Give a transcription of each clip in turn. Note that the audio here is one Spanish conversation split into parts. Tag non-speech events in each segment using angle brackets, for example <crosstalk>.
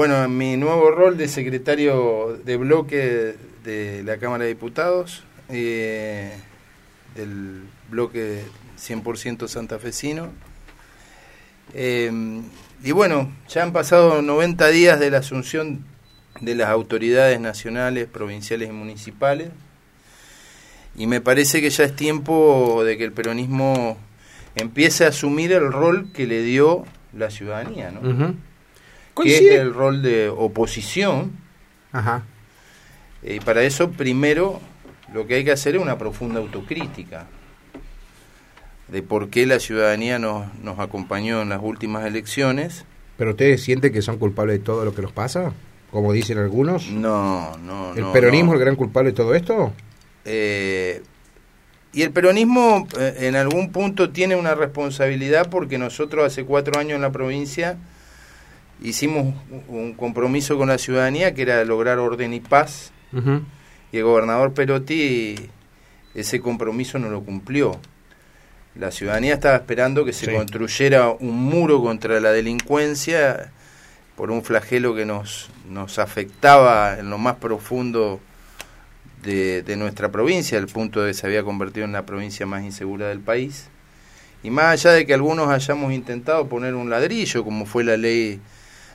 Bueno, en mi nuevo rol de secretario de bloque de la Cámara de Diputados, eh, del bloque 100% santafesino. Eh, y bueno, ya han pasado 90 días de la asunción de las autoridades nacionales, provinciales y municipales. Y me parece que ya es tiempo de que el peronismo empiece a asumir el rol que le dio la ciudadanía, ¿no? Que es el rol de oposición. Ajá. Y para eso, primero, lo que hay que hacer es una profunda autocrítica de por qué la ciudadanía nos, nos acompañó en las últimas elecciones. ¿Pero ustedes sienten que son culpables de todo lo que nos pasa? Como dicen algunos. No, no, ¿El no, peronismo no. es el gran culpable de todo esto? Eh, y el peronismo eh, en algún punto tiene una responsabilidad porque nosotros hace cuatro años en la provincia hicimos un compromiso con la ciudadanía que era lograr orden y paz y el gobernador Perotti ese compromiso no lo cumplió. La ciudadanía estaba esperando que se Sí. construyera un muro contra la delincuencia por un flagelo que nos, nos afectaba en lo más profundo de, de nuestra provincia, al punto de que se había convertido en la provincia más insegura del país. Y más allá de que algunos hayamos intentado poner un ladrillo, como fue la ley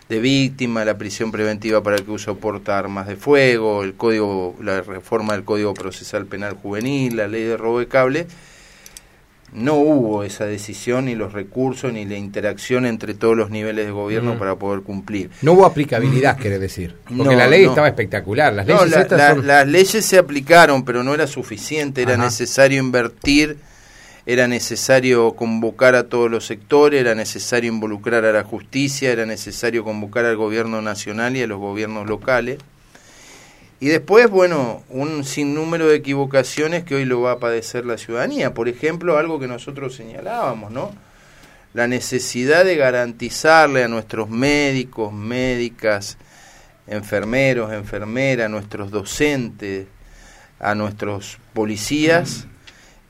de víctima, la prisión preventiva para el que uso porta armas de fuego, el código, la reforma del Código Procesal Penal Juvenil, la ley de robo de cable, no hubo esa decisión, ni los recursos, ni la interacción entre todos los niveles de gobierno Mm. para poder cumplir. No hubo aplicabilidad, quiere decir. Porque No, la ley no. estaba espectacular. Las leyes No, la- estas la- son- las leyes se aplicaron, pero no era suficiente, era Ajá. necesario invertir, era necesario convocar a todos los sectores, era necesario involucrar a la justicia, era necesario convocar al gobierno nacional y a los gobiernos locales. Y después, bueno, un sinnúmero de equivocaciones que hoy lo va a padecer la ciudadanía. Por ejemplo, algo que nosotros señalábamos, ¿no? La necesidad de garantizarle a nuestros médicos, médicas, enfermeros, enfermeras, nuestros docentes, a nuestros policías,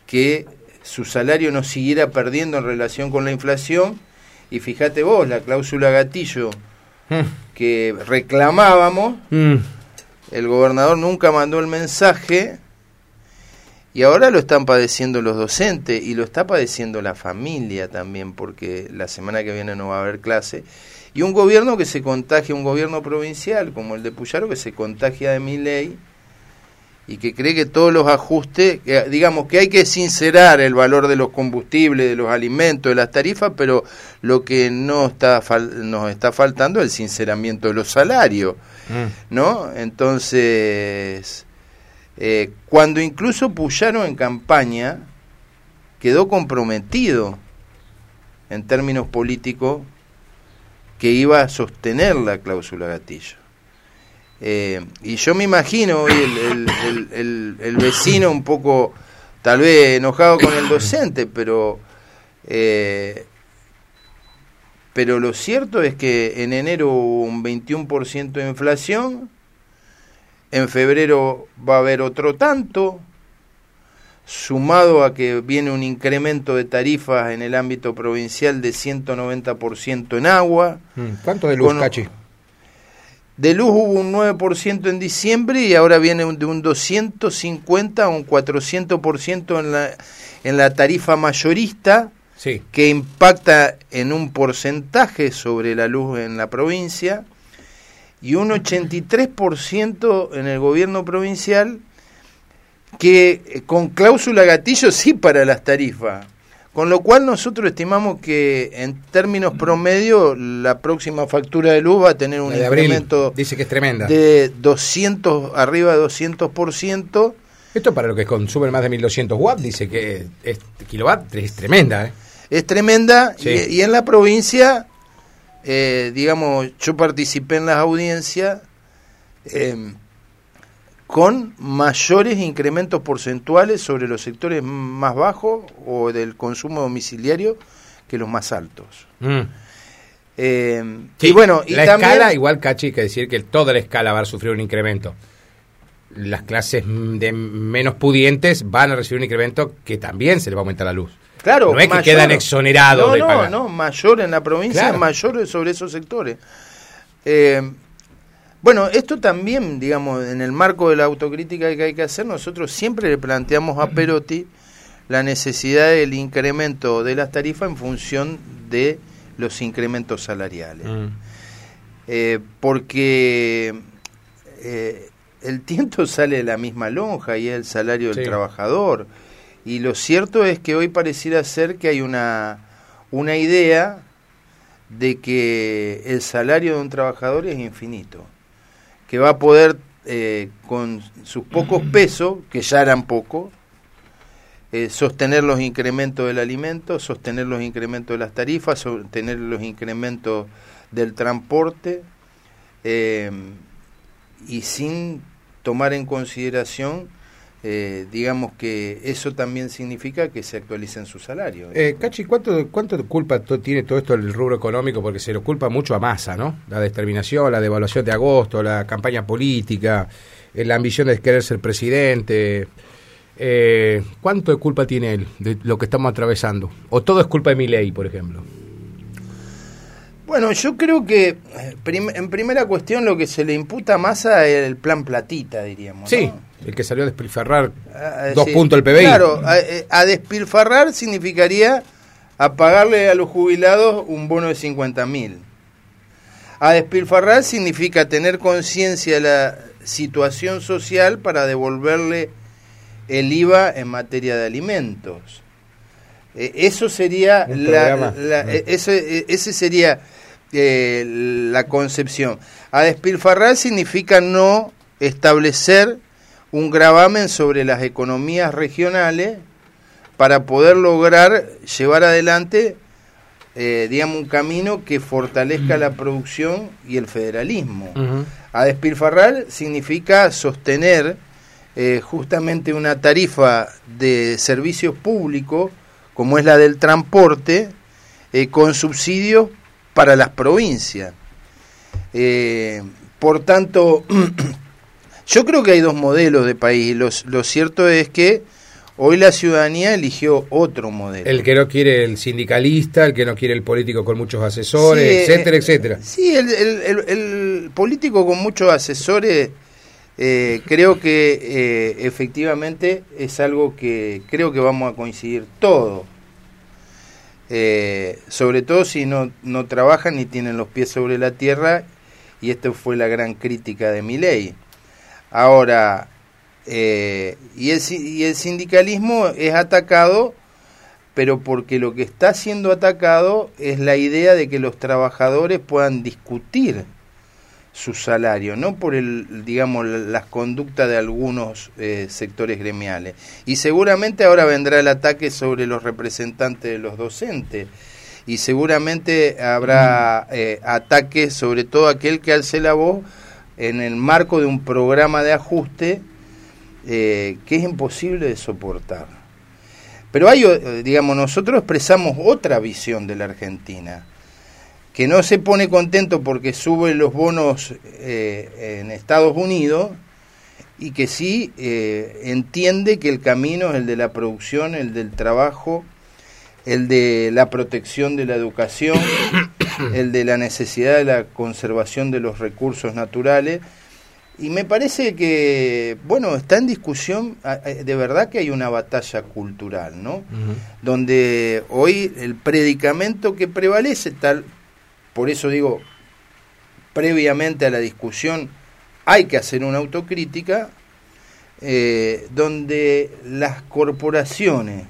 que su salario no siguiera perdiendo en relación con la inflación. Y fíjate vos, la cláusula gatillo que reclamábamos, Mm. el gobernador nunca mandó el mensaje y ahora lo están padeciendo los docentes y lo está padeciendo la familia también porque la semana que viene no va a haber clase y un gobierno que se contagia, un gobierno provincial como el de Puyaro que se contagia de mi ley y que cree que todos los ajustes, que, digamos que hay que sincerar el valor de los combustibles, de los alimentos, de las tarifas, pero lo que no está fal- nos está faltando es el sinceramiento de los salarios. Mm. ¿no? Entonces, eh, cuando incluso Puyaro en campaña quedó comprometido en términos políticos que iba a sostener la cláusula gatillo. Eh, y yo me imagino hoy el, el- el- el- el vecino un poco, tal vez enojado con el docente, pero eh, pero lo cierto es que en enero hubo un 21% de inflación, en febrero va a haber otro tanto, sumado a que viene un incremento de tarifas en el ámbito provincial de 190% en agua. Mm. ¿Cuánto de luz, Con- Cachi? De luz hubo un 9% en diciembre y ahora viene de un 250 a un 400% en la, en la tarifa mayorista Sí. que impacta en un porcentaje sobre la luz en la provincia y un 83% en el gobierno provincial que eh, con cláusula gatillo sí para las tarifas. Con lo cual nosotros estimamos que en términos promedio la próxima factura de luz va a tener un abril incremento dice que es tremenda. de 200 arriba de 200%. Esto para lo que consumen más de 1200 watts, dice que es kilowatt es tremenda, ¿eh? es tremenda Sí. y, y en la provincia, eh, digamos, yo participé en las audiencias eh, con mayores incrementos porcentuales sobre los sectores más bajos o del consumo domiciliario que los más altos. Mm. Eh, Sí, y bueno, y la también, escala, igual Cachi, hay que decir que toda la escala va a sufrir un incremento. Las clases de menos pudientes van a recibir un incremento que también se les va a aumentar la luz. Claro, No es que quedan exonerados no, de no, pagar. No, mayor en la provincia, Claro. mayor sobre esos sectores. Eh, Bueno, esto también, digamos, en el marco de la autocrítica que hay que hacer, nosotros siempre le planteamos a Perotti la necesidad del incremento de las tarifas en función de los incrementos salariales. Mm. Eh, porque eh, el tiento <laughs> sale de la misma lonja y es el salario del trabajador. Y lo cierto es que hoy pareciera ser que hay una, una idea de que el salario de un trabajador es infinito, que va a poder eh, con sus pocos <clears throat> pesos, que ya eran pocos, eh, sostener los incrementos del alimento, sostener los incrementos de las tarifas, sostener los incrementos del transporte, eh, y sin tomar en consideración eh, digamos que eso también significa que se actualicen sus salarios. Eh, Cachi, ¿cuánto, ¿cuánto culpa tiene todo esto el rubro económico? Porque se lo culpa mucho a masa, ¿no? La determinación, la devaluación de agosto, la campaña política, eh, la ambición de querer ser presidente. Eh, ¿Cuánto de culpa tiene él de lo que estamos atravesando? ¿O todo es culpa de mi ley, por ejemplo? Bueno, yo creo que eh, en primera cuestión lo que se le imputa a Massa es el plan platita, diríamos. Sí, el que salió a despilfarrar ah, dos puntos el PBI. Claro, eh, a, despilfarrar significaría a pagarle a los jubilados un bono de 50 mil. A despilfarrar significa tener conciencia de la situación social para devolverle el IVA en materia de alimentos. Eh, eso sería la, ese sería eh, la concepción. A despilfarrar significa no establecer un gravamen sobre las economías regionales para poder lograr llevar adelante, eh, digamos, un camino que fortalezca la producción y el federalismo. A despilfarrar significa sostener eh, justamente una tarifa de servicios públicos, como es la del transporte, eh, con subsidios para las provincias. por tanto, <clears throat> Yo creo que hay dos modelos de país. lo cierto es que hoy la ciudadanía eligió otro modelo. El que no quiere el sindicalista, el que no quiere el político con muchos asesores, etcétera, etcétera. Sí, el, político con muchos asesores eh, creo que eh, efectivamente es algo que creo que vamos a coincidir todos. Eh, sobre todo si no, no trabajan ni tienen los pies sobre la tierra, y esta fue la gran crítica de mi ley Ahora, eh, y, el, y el sindicalismo es atacado, pero porque lo que está siendo atacado es la idea de que los trabajadores puedan discutir su salario, no por el, digamos, las conductas de algunos eh, sectores gremiales. Y seguramente ahora vendrá el ataque sobre los representantes de los docentes. Y seguramente habrá eh, ataques sobre todo aquel que alce la voz en el marco de un programa de ajuste eh, que es imposible de soportar. Pero hay, eh, digamos, nosotros expresamos otra visión de la Argentina, que no se pone contento porque suben los bonos eh, en Estados Unidos y que sí entiende que el camino es el de la producción, el del trabajo, el de la protección de la educación, <clears throat> el de la necesidad de la conservación de los recursos naturales. Y me parece que, bueno, está en discusión, de verdad que hay una batalla cultural, ¿no? Donde hoy el predicamento que prevalece, tal, por eso digo, previamente a la discusión hay que hacer una autocrítica, eh, donde las corporaciones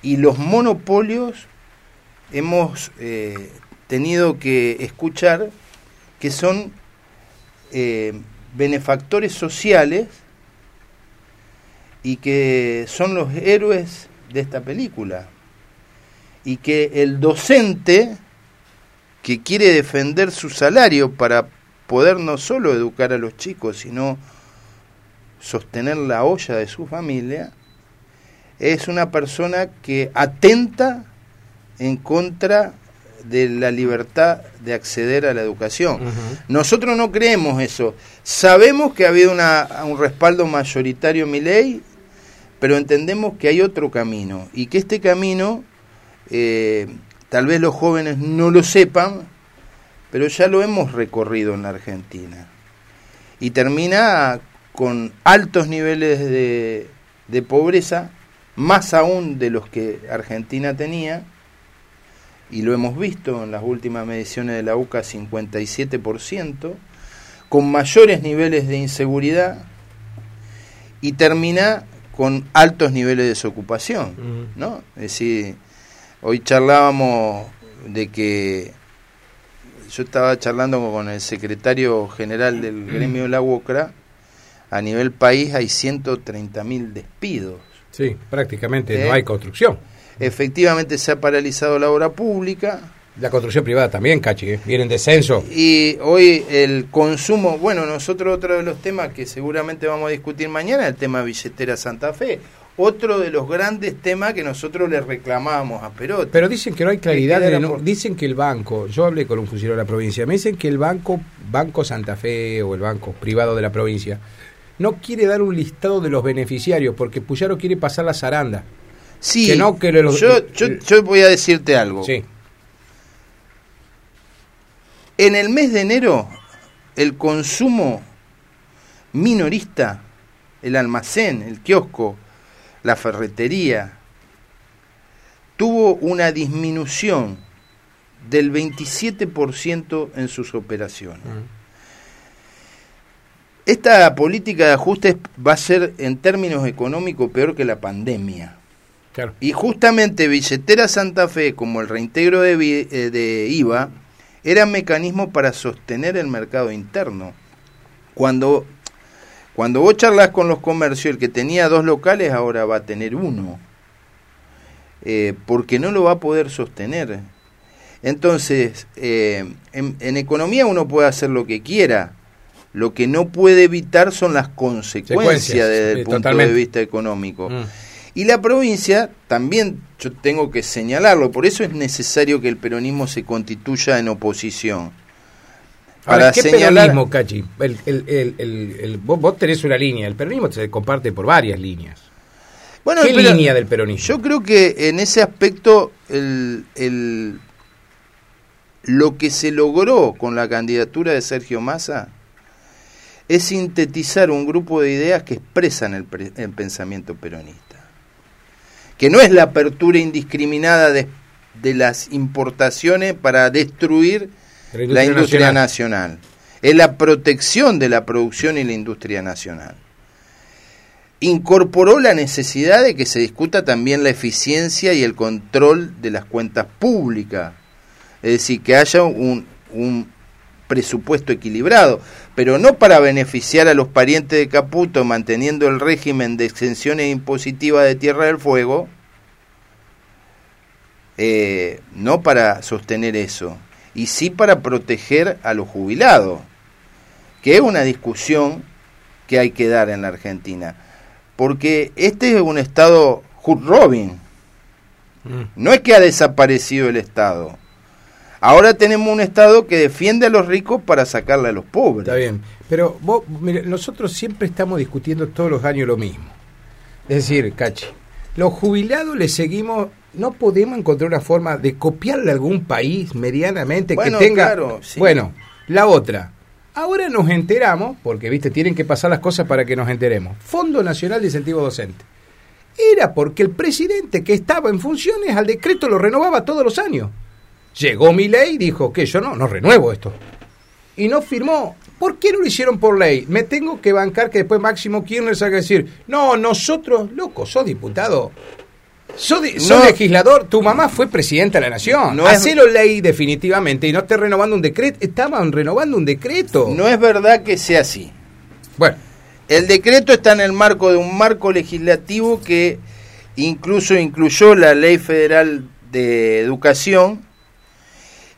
y los monopolios hemos eh, tenido que escuchar que son eh, benefactores sociales y que son los héroes de esta película. Y que el docente que quiere defender su salario para poder no solo educar a los chicos, sino sostener la olla de su familia, es una persona que atenta en contra de la libertad de acceder a la educación. Nosotros no creemos eso. Sabemos que ha habido una, un respaldo mayoritario en mi ley, pero entendemos que hay otro camino y que este camino, eh, tal vez los jóvenes no lo sepan, pero ya lo hemos recorrido en la Argentina. Y termina con altos niveles de, de pobreza, más aún de los que Argentina tenía, y lo hemos visto en las últimas mediciones de la UCA, 57%, con mayores niveles de inseguridad, y termina con altos niveles de desocupación, ¿no? Es decir, hoy charlábamos de que yo estaba charlando con el secretario general del gremio de la UOCRA, a nivel país hay 130 mil despidos. Sí, prácticamente no ¿Eh? hay construcción. Efectivamente se ha paralizado la obra pública. La construcción privada también, Cachi, ¿eh? viene en descenso. Y hoy el consumo, bueno, nosotros otro de los temas que seguramente vamos a discutir mañana, el tema billetera Santa Fe otro de los grandes temas que nosotros le reclamábamos a Perotti. Pero dicen que no hay claridad, dicen que el banco, yo hablé con un funcionario de la provincia, me dicen que el banco, Banco Santa Fe o el banco privado de la provincia, no quiere dar un listado de los beneficiarios porque Puyaro quiere pasar la zaranda. Sí, que no, que yo, yo, yo voy a decirte algo. Sí. En el mes de enero, el consumo minorista, el almacén, el kiosco, la ferretería, tuvo una disminución del 27% en sus operaciones. Esta política de ajustes va a ser en términos económicos peor que la pandemia. Y justamente Billetera Santa Fe, como el reintegro de, eh, de IVA, era mecanismo para sostener el mercado interno. Cuando cuando vos charlas con los comercios, el que tenía dos locales ahora va a tener uno, eh, porque no lo va a poder sostener. Entonces, eh, en, economía uno puede hacer lo que quiera, lo que no puede evitar son las consecuencias desde el punto de vista económico. Mm. Y la provincia también, yo tengo que señalarlo, por eso es necesario que el peronismo se constituya en oposición para ¿qué peronismo, Cachi? El, el, el, vos, tenés una línea, el peronismo se comparte por varias líneas. Bueno, ¿Qué línea del peronismo? Yo creo que en ese aspecto el, lo que se logró con la candidatura de Sergio Massa es sintetizar un grupo de ideas que expresan el, el pensamiento peronista. Que no es la apertura indiscriminada de, de las importaciones para destruir la industria, nacional. Es la protección de la producción y la industria nacional. Incorporó la necesidad de que se discuta también la eficiencia y el control de las cuentas públicas. Es decir, que haya un, un presupuesto equilibrado, pero no para beneficiar a los parientes de Caputo manteniendo el régimen de exenciones impositivas de Tierra del Fuego, eh, no para sostener eso, y sí para proteger a los jubilados, que es una discusión que hay que dar en la Argentina. Porque este es un Estado Hood Robin. Mm. No es que ha desaparecido el Estado. Ahora tenemos un Estado que defiende a los ricos para sacarle a los pobres. Está bien. Pero vos, nosotros siempre estamos discutiendo todos los años lo mismo. Es decir, Cachi, los jubilados le seguimos no podemos encontrar una forma de copiarle a algún país medianamente que tenga. Bueno, la otra. Ahora nos enteramos, porque viste, tienen que pasar las cosas para que nos enteremos. Fondo Nacional de Incentivo Docente. Era porque el presidente que estaba en funciones al decreto lo renovaba todos los años. Llegó mi ley y dijo que yo no, no renuevo esto. Y no firmó. ¿Por qué no lo hicieron por ley? Me tengo que bancar que después Máximo Kirchner salga a decir, no, nosotros, loco, sos diputado, soy, legislador, tu mamá fue presidenta de la nación. No Hacelo ley definitivamente y no esté renovando un decreto. Estaban renovando un decreto. No es verdad que sea así. Bueno. El decreto está en el marco de un marco legislativo que incluso incluyó la ley federal de educación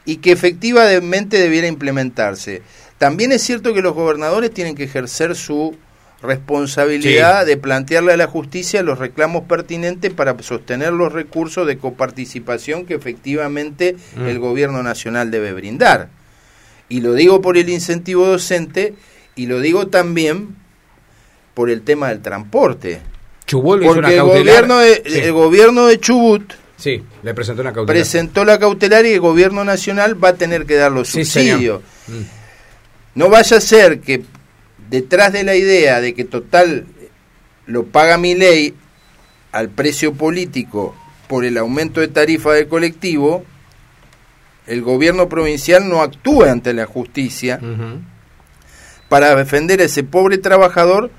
y que efectivamente debiera implementarse. También es cierto que los gobernadores tienen que ejercer su responsabilidad de plantearle a la justicia los reclamos pertinentes para sostener los recursos de coparticipación que efectivamente mm. el gobierno nacional debe brindar. Y lo digo por el incentivo docente y lo digo también por el tema del transporte. Chubut Porque el gobierno, de, el gobierno de Chubut Sí, le presentó una cautelar. Presentó la cautelar y el gobierno nacional va a tener que dar los subsidios. Mm. No vaya a ser que detrás de la idea de que total lo paga mi ley al precio político por el aumento de tarifa del colectivo, el gobierno provincial no actúe ante la justicia para defender a ese pobre trabajador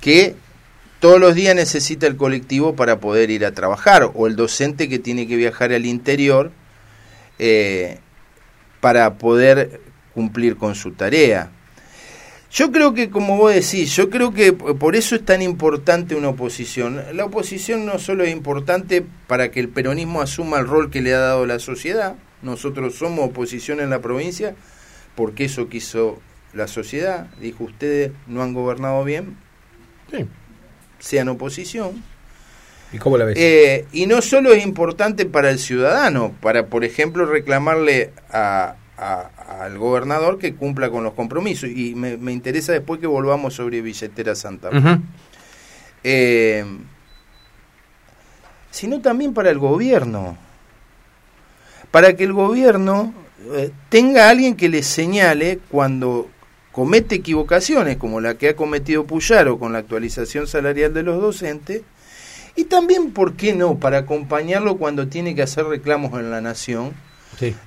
que todos los días necesita el colectivo para poder ir a trabajar, o el docente que tiene que viajar al interior eh, para poder cumplir con su tarea. Yo creo que, como vos decís, yo creo que por eso es tan importante una oposición. La oposición no solo es importante para que el peronismo asuma el rol que le ha dado la sociedad, nosotros somos oposición en la provincia, porque eso quiso la sociedad, dijo ustedes no han gobernado bien, sí sean oposición. ¿Y cómo la ves? Eh, y no solo es importante para el ciudadano, para, por ejemplo, reclamarle a, al gobernador que cumpla con los compromisos. Y me, interesa después que volvamos sobre Billetera Santa Fe. Eh, sino también para el gobierno. Para que el gobierno eh, tenga alguien que le señale cuando comete equivocaciones como la que ha cometido Puyaro con la actualización salarial de los docentes, y también, ¿por qué no?, para acompañarlo cuando tiene que hacer reclamos en la nación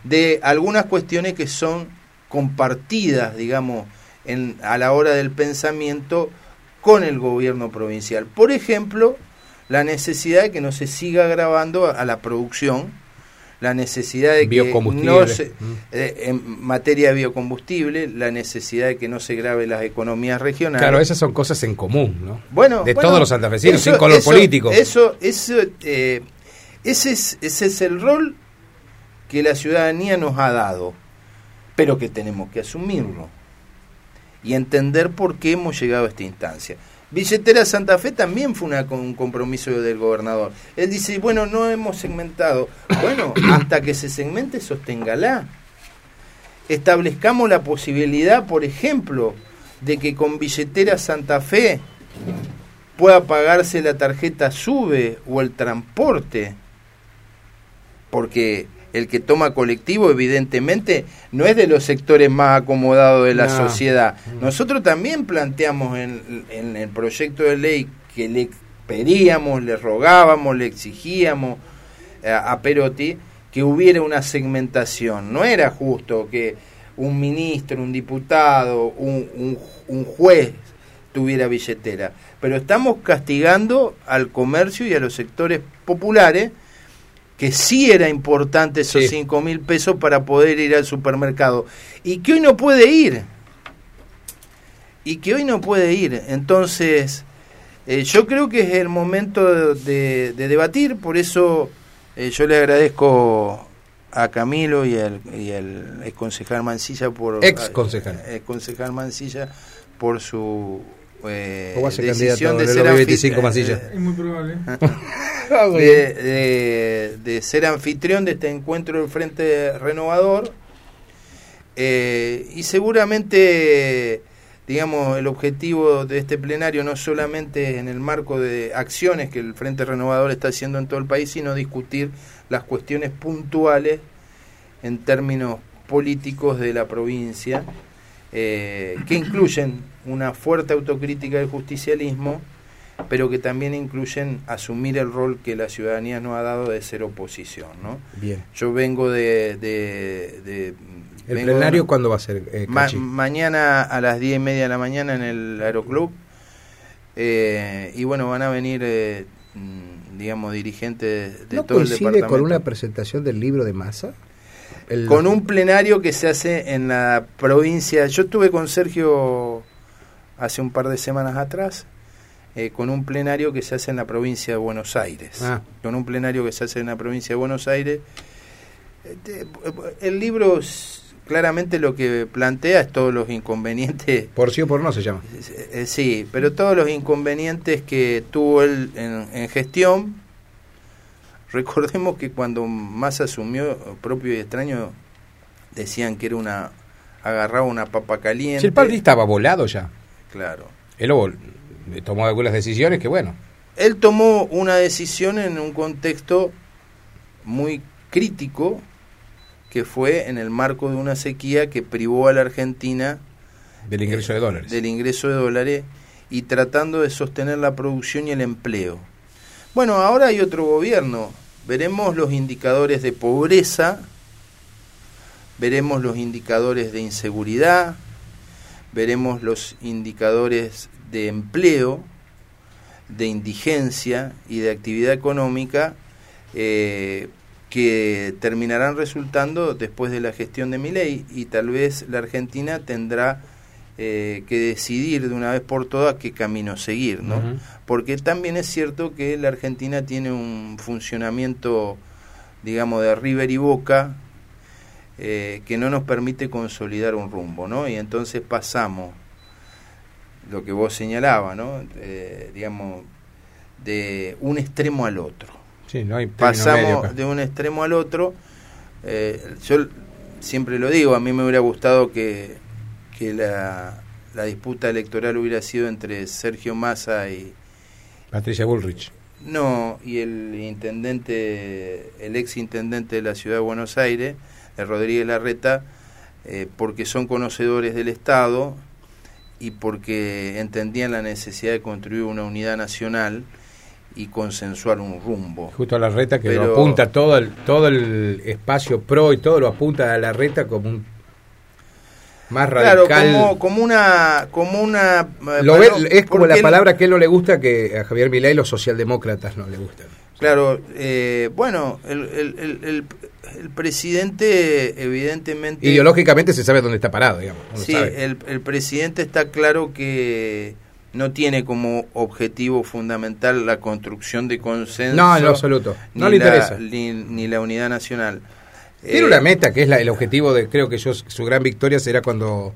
de algunas cuestiones que son compartidas, digamos, en, a la hora del pensamiento con el gobierno provincial. Por ejemplo, la necesidad de que no se siga grabando a la producción la necesidad de que no se, mm. eh, en materia de biocombustible, la necesidad de que no se grabe las economías regionales. Claro, esas son cosas en común, ¿no? Bueno, de todos los santafesinos, sin color político. Eso, eso, eh, ese es, ese es el rol que la ciudadanía nos ha dado, pero que tenemos que asumirlo y entender por qué hemos llegado a esta instancia. Billetera Santa Fe también fue un compromiso del gobernador. Él dice, bueno, no hemos segmentado. Bueno, hasta que se segmente, sosténgala. Establezcamos la posibilidad, por ejemplo, de que con Billetera Santa Fe pueda pagarse la tarjeta SUBE o el transporte. Porque el que toma colectivo, evidentemente, no es de los sectores más acomodados de la sociedad. Nosotros también planteamos en, el proyecto de ley que le pedíamos, le rogábamos, le exigíamos eh, a, Perotti que hubiera una segmentación. No era justo que un ministro, un diputado, un, un juez tuviera billetera. Pero estamos castigando al comercio y a los sectores populares que sí era importante esos cinco mil pesos para poder ir al supermercado y que hoy no puede ir. Y que hoy no puede ir. Entonces eh, yo creo que es el momento de, debatir por eso eh, yo le agradezco a Camilo y al, y ex concejal Mancilla por ex concejal. ex concejal Mancilla por su eh, ¿Cómo hace decisión de ser 25 Mancilla es muy probable. <laughs> De, ser anfitrión de este encuentro del Frente Renovador. Eh, y seguramente, digamos, el objetivo de este plenario no solamente en el marco de acciones que el Frente Renovador está haciendo en todo el país, sino discutir las cuestiones puntuales en términos políticos de la provincia, eh, que incluyen una fuerte autocrítica del justicialismo, pero que también incluyen asumir el rol que la ciudadanía nos ha dado de ser oposición. ¿no? Bien. Yo vengo de... de, ¿El plenario cuándo va a ser? Eh, mañana a las diez y media de la mañana en el Aeroclub. Eh, y bueno, van a venir, eh, mm, digamos, dirigentes de todo el departamento. con una presentación del libro de Con un <laughs> plenario que se hace en la provincia. Yo estuve con Sergio hace un par de semanas atrás eh, con un plenario que se hace en la provincia de Buenos Aires. Ah. Con un plenario que se hace en la provincia de Buenos Aires. Eh, el libro claramente lo que plantea es todos los inconvenientes. <laughs> Por sí o por no se llama. Eh, sí, pero todos los inconvenientes que tuvo él en, gestión. Recordemos que cuando más asumió propio y extraño, decían que era una. agarraba una papa caliente. Si el padre estaba volado ya. Claro. Él tomó algunas decisiones que, bueno. Él tomó una decisión en un contexto muy crítico que fue en el marco de una sequía que privó a la Argentina del ingreso de dólares. Del ingreso de dólares y tratando de sostener la producción y el empleo. Bueno, ahora hay otro gobierno. Veremos los indicadores de pobreza, veremos los indicadores de inseguridad, veremos los indicadores de empleo, de indigencia y de actividad económica eh, que terminarán resultando después de la gestión de mi ley y tal vez la Argentina tendrá eh, que decidir de una vez por todas qué camino seguir, ¿no? Porque también es cierto que la Argentina tiene un funcionamiento, digamos, de River y Boca, eh, que no nos permite consolidar un rumbo, ¿no? Y entonces pasamos, lo que vos señalabas, ¿no? Eh, digamos, de un extremo al otro. Sí, no hay Pasamos de un extremo al otro. yo siempre lo digo, a mí me hubiera gustado que que la, disputa electoral hubiera sido entre Sergio Massa y Patricia Bullrich. No, y el intendente, el ex intendente de la ciudad de Buenos Aires, Rodríguez Larreta, eh, porque son conocedores del Estado y porque entendían la necesidad de construir una unidad nacional y consensuar un rumbo. Justo a la reta que lo apunta todo el, todo el espacio pro y todo lo apunta a la reta como un más radical. Claro, como, una... Como una eh, es como la palabra que él no le gusta que a Javier Milei los socialdemócratas no le gustan. Claro, eh, bueno, el, el, el, presidente evidentemente... Ideológicamente se sabe dónde está parado, digamos. Sí, el, el presidente está claro que no tiene como objetivo fundamental la construcción de consenso. No, en absoluto. No le interesa. ni la unidad nacional. Tiene una eh, meta que es la, el objetivo de, creo que yo, su gran victoria será cuando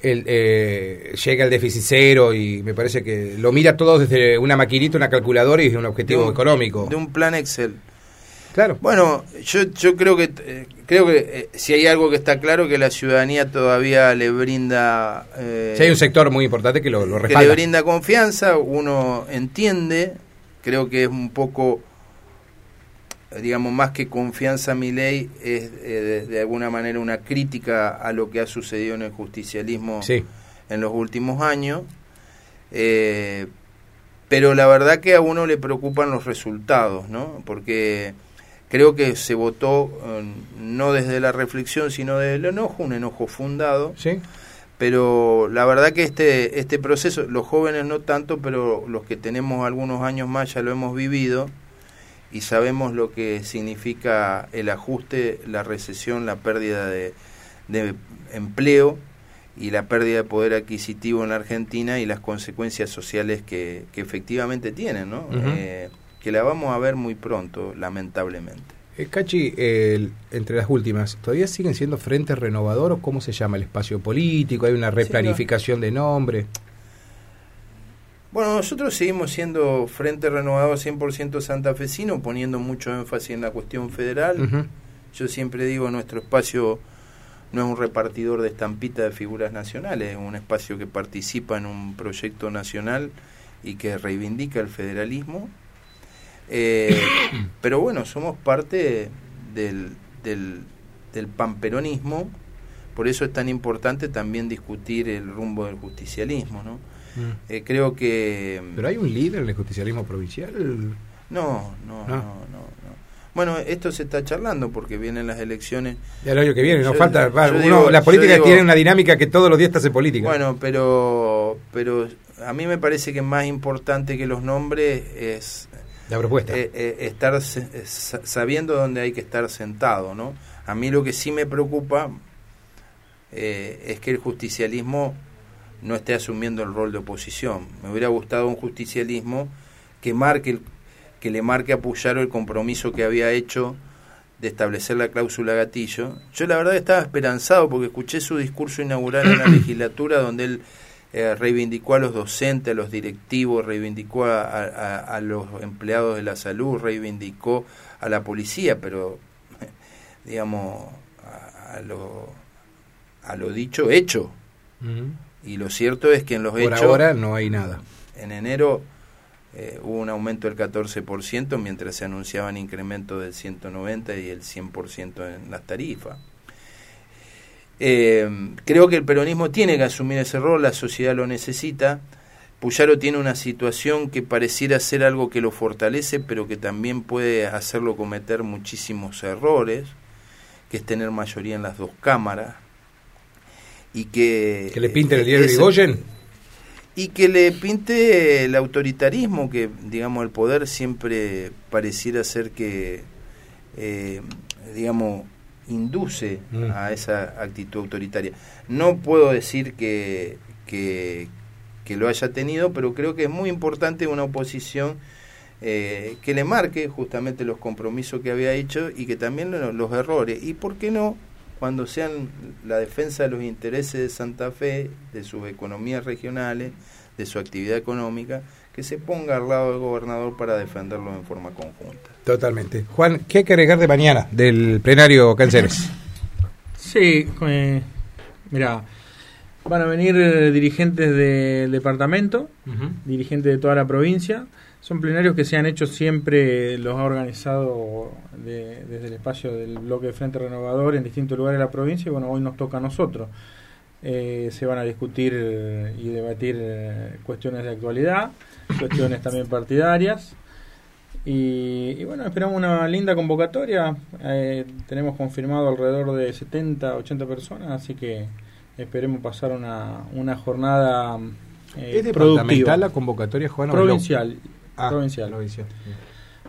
el, eh, llega el déficit cero y me parece que lo mira todo desde una maquinita, una calculadora y desde un objetivo económico. De un plan Excel. Claro. Bueno, yo, yo creo que eh, creo que si hay algo que está claro que la ciudadanía todavía le brinda. si hay un sector muy importante que lo, lo respalda. Que le brinda confianza, uno entiende. Creo que es un poco digamos, más que confianza a mi ley, es eh, de, alguna manera una crítica a lo que ha sucedido en el justicialismo en los últimos años. Eh, pero la verdad que a uno le preocupan los resultados, ¿no? Porque creo que se votó eh, no desde la reflexión, sino desde el enojo, un enojo fundado. Sí. Pero la verdad que este, este proceso, los jóvenes no tanto, pero los que tenemos algunos años más ya lo hemos vivido, y sabemos lo que significa el ajuste, la recesión, la pérdida de, empleo y la pérdida de poder adquisitivo en la Argentina y las consecuencias sociales que, efectivamente tienen, ¿no? Eh, que la vamos a ver muy pronto, lamentablemente. Eh, Cachi, entre las últimas, ¿todavía siguen siendo Frente Renovador o cómo se llama el espacio político? ¿Hay una replanificación de nombre? Bueno, nosotros seguimos siendo Frente Renovador 100% santafesino, poniendo mucho énfasis en la cuestión federal. Yo siempre digo, nuestro espacio no es un repartidor de estampitas de figuras nacionales, es un espacio que participa en un proyecto nacional y que reivindica el federalismo. Eh, <coughs> pero bueno, somos parte del, del, del pamperonismo, por eso es tan importante también discutir el rumbo del justicialismo, ¿no? Mm. Eh, creo que... ¿Pero hay un líder en el justicialismo provincial? No, no, no, no. Bueno, esto se está charlando porque vienen las elecciones. Ya el año que viene, no falta. la política tiene una dinámica que todos los días se política. Bueno, pero, pero a mí me parece que más importante que los nombres es. La propuesta. Eh, eh, estar sabiendo dónde hay que estar sentado, ¿no? A mí lo que sí me preocupa es que el justicialismo no esté asumiendo el rol de oposición. Me hubiera gustado un justicialismo que marque que le marque a Puyaro el compromiso que había hecho de establecer la cláusula gatillo. Yo la verdad estaba esperanzado porque escuché su discurso inaugural en la <clears throat> legislatura donde él eh, reivindicó a los docentes, a los directivos, reivindicó a, los empleados de la salud, reivindicó a la policía, pero <laughs> digamos a, lo, a lo dicho hecho. Y lo cierto es que en los Por ahora no hay nada. En enero eh, hubo un aumento del 14% mientras se anunciaban incrementos del 190 y el 100% en las tarifas. Eh, creo que el peronismo tiene que asumir ese rol, la sociedad lo necesita. Puyaro tiene una situación que pareciera ser algo que lo fortalece, pero que también puede hacerlo cometer muchísimos errores, que es tener mayoría en las dos cámaras. Y que, ¿Que le pinte el diario Rigoyen? y que le pinte el autoritarismo que digamos el poder siempre pareciera ser que eh, digamos induce Mm. a esa actitud autoritaria no puedo decir que, que que lo haya tenido pero creo que es muy importante una oposición eh, que le marque justamente los compromisos que había hecho y que también lo- los errores y por qué no cuando sean la defensa de los intereses de Santa Fe, de sus economías regionales, de su actividad económica, que se ponga al lado del gobernador para defenderlo en forma conjunta. Totalmente. Juan, ¿qué hay que agregar de mañana del plenario Canceres? Sí, eh, mira, van a venir eh, dirigentes del departamento, dirigentes de toda la provincia. Son plenarios que se han hecho siempre, los ha organizado de- desde el espacio del bloque de Frente Renovador en distintos lugares de la provincia y bueno, hoy nos toca a nosotros. Eh, se van a discutir y debatir eh, cuestiones de actualidad, cuestiones también partidarias. Y, y bueno, esperamos una linda convocatoria. Eh, tenemos confirmado alrededor de 70, 80 personas, así que esperemos pasar una, una jornada eh, ¿Es productiva. departamental la convocatoria, Juan? Provincial. Ah, provincial. provincial.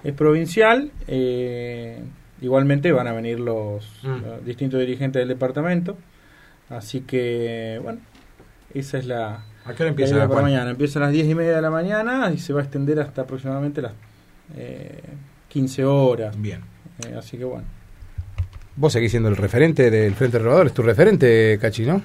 Es provincial. eh, igualmente van a venir los, Mm. los distintos dirigentes del departamento. Así que, bueno, esa es la, ¿A qué hora la empieza para Juan? mañana. Empieza a las 10 y media de la mañana y se va a extender hasta aproximadamente las eh, 15 horas. Bien. Eh, así que, bueno. Vos seguís siendo el referente del Frente Renovador, es tu referente, Cachi, ¿no?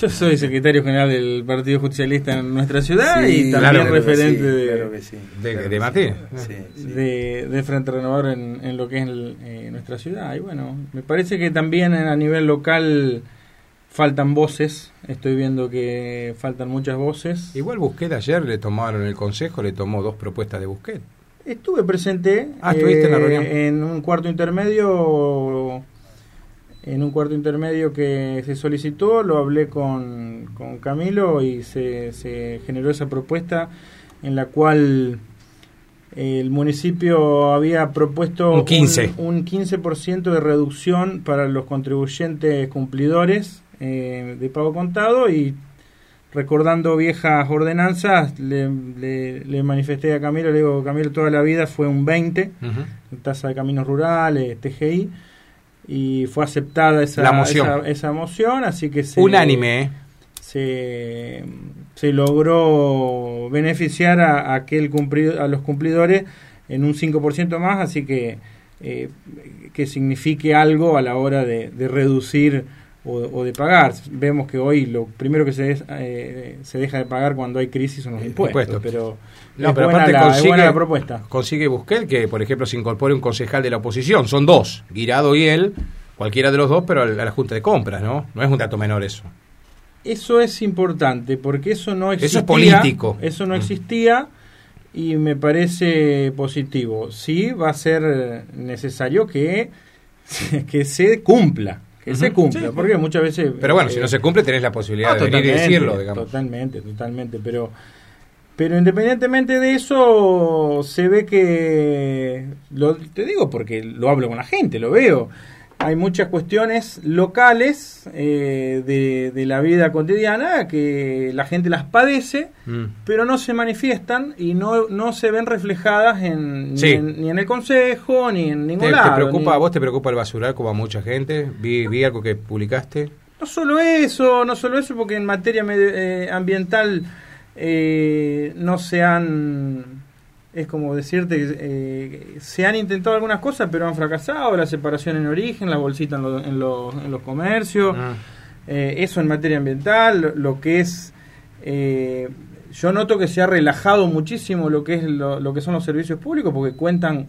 Yo soy secretario general del Partido Justicialista en nuestra ciudad y también claro, referente sí, de, claro sí, de- claro de Mate. sí. de, de Frente Renovador en, en lo que es el- eh, nuestra ciudad. Y bueno, me parece que también a nivel local faltan voces. Estoy viendo que faltan muchas voces. Igual Busquet ayer le tomaron el consejo, le tomó dos propuestas de Busquet. Estuve presente Ah, estuviste en la reunión. en un cuarto intermedio. En un cuarto intermedio que se solicitó, lo hablé con, con Camilo y se, se generó esa propuesta en la cual el municipio había propuesto Un 15. un, un 15% de reducción para los contribuyentes cumplidores eh, de pago contado y recordando viejas ordenanzas le, le- le manifesté a Camilo, le digo, Camilo toda la vida fue un 20, tasa de caminos rurales, TGI, y fue aceptada esa, La moción. esa, esa moción, así que se, Unánime, ¿eh? se, se logró beneficiar a, a aquel cumplido, a los cumplidores en un 5% más, así que eh, que signifique algo a la hora de, de reducir o, o de pagar. Vemos que hoy lo primero que se, des- eh, se deja de pagar cuando hay crisis son los Eh, impuestos, impuestos. pero, No, aparte la, consigue, buena la propuesta. consigue Busquet que, por ejemplo, se incorpore un concejal de la oposición. Son dos, Guirado y él, cualquiera de los dos, pero a la Junta de Compras, ¿no? No es un dato menor eso. Eso es importante porque eso no Eso es existía. político. Eso no Mm. existía y me parece positivo. Sí, va a ser necesario que, <laughs> que se cumpla. Que se cumpla. Sí. porque muchas veces. Pero bueno, si eh, no se cumple, tenés la posibilidad no, de venir y totalmente, decirlo, digamos. Totalmente, totalmente. Pero, pero independientemente de eso, se ve que. Lo, te digo porque lo hablo con la gente, lo veo. Hay muchas cuestiones locales eh, de, de la vida cotidiana que la gente las padece, Mm. pero no se manifiestan y no, no se ven reflejadas en, Sí. ni, en, ni en el consejo ni en ningún ¿Te, te lado. preocupa, ni- a vos te preocupa el basural como a mucha gente? Vi, vi algo que publicaste. No solo eso, no solo eso, porque en materia medio- eh, ambiental eh, no se han, es como decirte, eh, se han intentado algunas cosas, pero han fracasado, la separación en origen, la bolsita en, lo- en los- en los comercios, Ah. eh, eso en materia ambiental, lo, lo que es, eh, yo noto que se ha relajado muchísimo lo que es lo, lo que son los servicios públicos, porque cuentan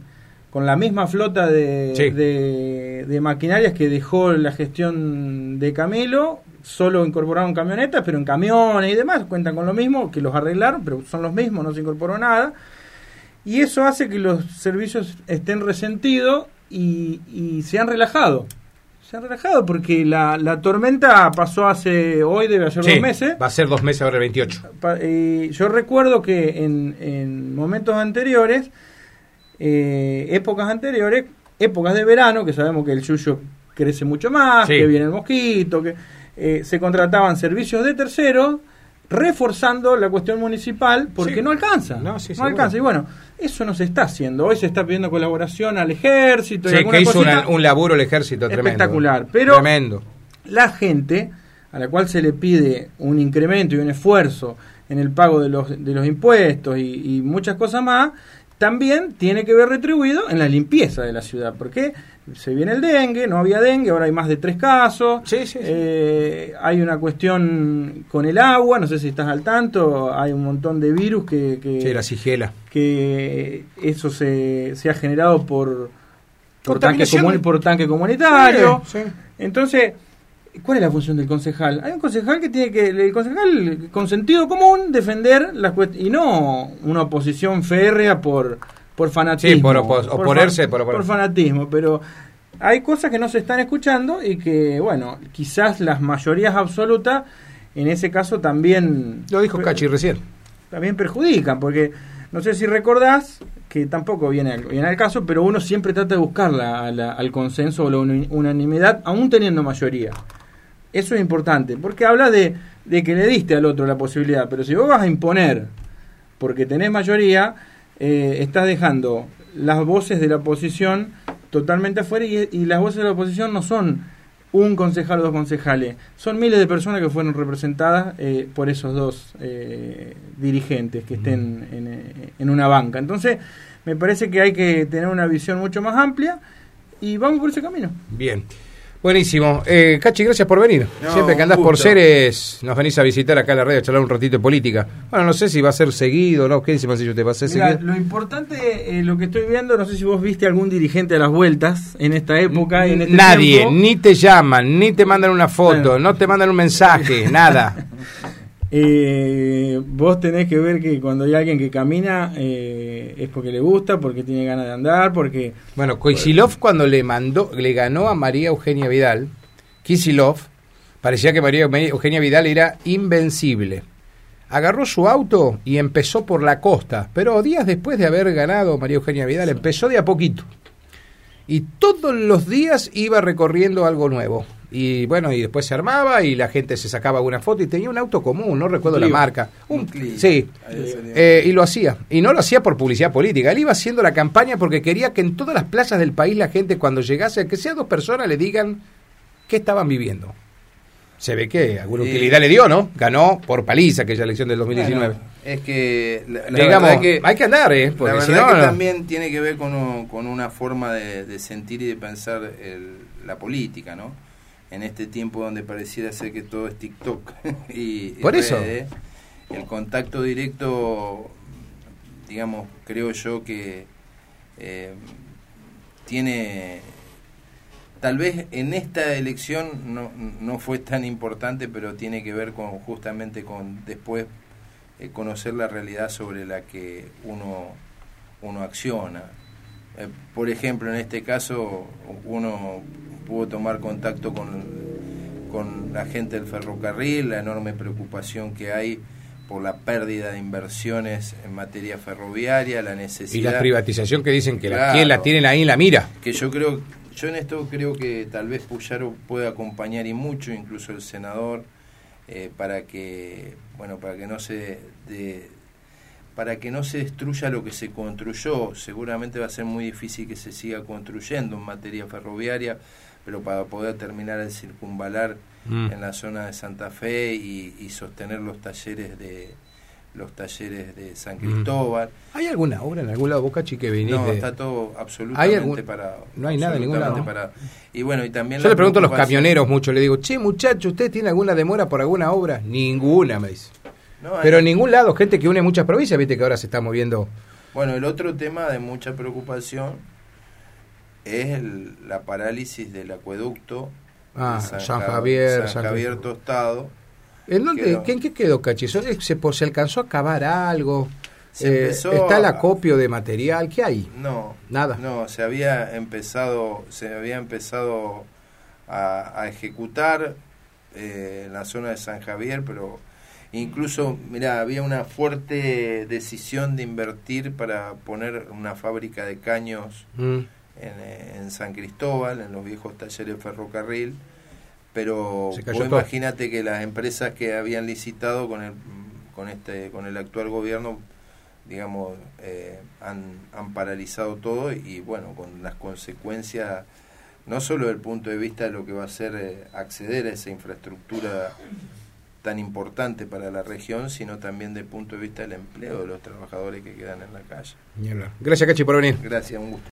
con la misma flota de, Sí. de, de maquinarias que dejó la gestión de Camilo, solo incorporaron camionetas, pero en camiones y demás cuentan con lo mismo, que los arreglaron, pero son los mismos, no se incorporó nada. Y eso hace que los servicios estén resentidos y, y se han relajado. Se han relajado porque la, la tormenta pasó hace, hoy debe ser Sí, dos meses. Va a ser dos meses ahora el 28. Pa- eh, yo recuerdo que en, en momentos anteriores, eh, épocas anteriores, épocas de verano, que sabemos que el yuyo crece mucho más, Sí. que viene el mosquito, que eh, se contrataban servicios de terceros reforzando la cuestión municipal porque Sí. no alcanza. No, sí, no alcanza. Y bueno, eso no se está haciendo. Hoy se está pidiendo colaboración al ejército y Sí, alguna que hizo una- un laburo el ejército tremendo. Espectacular, pero- Tremendo. la gente a la cual se le pide un incremento y un esfuerzo en el pago de los, de los impuestos y, y muchas cosas más, también tiene que ver retribuido en la limpieza de la ciudad, porque se viene el dengue, no había dengue, ahora hay más de tres casos, Sí, sí, sí. Eh, hay una cuestión con el agua, no sé si estás al tanto, hay un montón de virus que, que, Sí, la sigela. que eso se, se ha generado por, por, tanque, comun- por tanque comunitario. Sí, sí. Entonces, ¿cuál es la función del concejal? Hay un concejal que tiene que, el concejal con sentido común, defender las cuest- y no una oposición férrea por, por fanatismo. Sí, por opos- oponerse, por oponerse. fanatismo, pero hay cosas que no se están escuchando y que, bueno, quizás las mayorías absolutas, en ese caso también... Lo dijo Cachi recién. También perjudican, porque no sé si recordás que tampoco viene al, viene al caso, pero uno siempre trata de buscar la- la- al consenso o la unanimidad, aún teniendo mayoría. Eso es importante, porque habla de, de que le diste al otro la posibilidad, pero si vos vas a imponer, porque tenés mayoría, eh, estás dejando las voces de la oposición totalmente afuera y, y las voces de la oposición no son un concejal o dos concejales, son miles de personas que fueron representadas eh, por esos dos eh, dirigentes que estén en, eh, en una banca. Entonces, me parece que hay que tener una visión mucho más amplia y vamos por ese camino. Bien. Buenísimo. Eh, Cachi, gracias por venir. No, Siempre que andás por gusto. Ceres, nos venís a visitar acá a la red a charlar un ratito de política. Bueno, no sé si va a ser seguido, ¿no? ¿Qué dice Mancillo? ¿Te va a ser Mirá, seguido? lo importante, eh, lo que estoy viendo, no sé si vos viste algún dirigente a las vueltas en esta época. En este Nadie, tiempo. ni te llaman, ni te mandan una foto, Bueno. no te mandan un mensaje, nada. <laughs> Eh, vos tenés que ver que cuando hay alguien que camina eh, es porque le gusta, porque tiene ganas de andar, porque Bueno, Kisilov cuando le mandó, le ganó a María Eugenia Vidal, Kisilov, parecía que María Eugenia Vidal era invencible. Agarró su auto y empezó por la costa, pero días después de haber ganado María Eugenia Vidal, empezó de a poquito. Y todos los días iba recorriendo algo nuevo. Y bueno, y después se armaba y la gente se sacaba una foto y tenía un auto común, no recuerdo la marca. Un Clio. Sí, eh, y lo hacía. Y no lo hacía por publicidad política. Él iba haciendo la campaña porque quería que en todas las plazas del país la gente cuando llegase, que sea dos personas, le digan qué estaban viviendo. Se ve que alguna Eh, utilidad le dio, ¿no? Ganó por paliza aquella elección del 2019. Bueno, es que la, la Digamos, verdad que hay que andar, ¿eh? la verdad si no, que no. también tiene que ver con, un- con una forma de, de sentir y de pensar el- la política, ¿no? En este tiempo donde pareciera ser que todo es TikTok <laughs> y, Por eso. redes, el contacto directo, digamos, creo yo que eh, tiene tal vez en esta elección no, no fue tan importante, pero tiene que ver con justamente con después eh, conocer la realidad sobre la que uno, uno acciona. Eh, por ejemplo, en este caso, uno pudo tomar contacto con, con la gente del ferrocarril, la enorme preocupación que hay por la pérdida de inversiones en materia ferroviaria, la necesidad... Y la privatización que dicen que la, Claro. que la tienen ahí en la mira. que yo creo yo en esto creo que tal vez Puyaro puede acompañar y mucho incluso el senador eh, para que bueno para que no se de- para que no se destruya lo que se construyó seguramente va a ser muy difícil que se siga construyendo en materia ferroviaria pero para poder terminar el circunvalar Mm. en la zona de Santa Fe y, y sostener los talleres de los talleres de San Mm. Cristóbal ¿Hay alguna obra en algún lado, Bocachi, que viniste? no, está todo absolutamente ¿Hay algún- parado. no hay nada en ningún lado? parado. Y bueno, y también Yo le pregunto a los camioneros mucho, le digo, che, muchacho, ¿usted tiene alguna demora por alguna obra? Ninguna, me dice. No, hay- Pero en ningún lado, gente que une muchas provincias, viste que ahora se está moviendo. Bueno, el otro tema de mucha preocupación es el- la parálisis del acueducto Ah, de San Ja- Javier, San San- Javier Tostado. ¿En, dónde, Quedó. ¿qué- ¿En qué quedó, Cachi? ¿Eso es- ¿Se, ¿Se alcanzó a acabar algo? Eh, ¿Está el acopio de material? ¿Qué hay? No. Nada. No, se había empezado, se había empezado a, ejecutar eh, en la zona de San Javier, pero incluso, mira, había una fuerte decisión de invertir para poner una fábrica de caños mm. En, en, San Cristóbal, en los viejos talleres de ferrocarril, pero imagínate que las empresas que habían licitado con el con este con el actual gobierno digamos, eh, han, han, paralizado todo y bueno, con las consecuencias, no solo desde el punto de vista de lo que va a ser eh, acceder a esa infraestructura tan importante para la región, sino también desde el punto de vista del empleo de los trabajadores que quedan en la calle. Gracias, Cachi, por venir. Gracias, un gusto.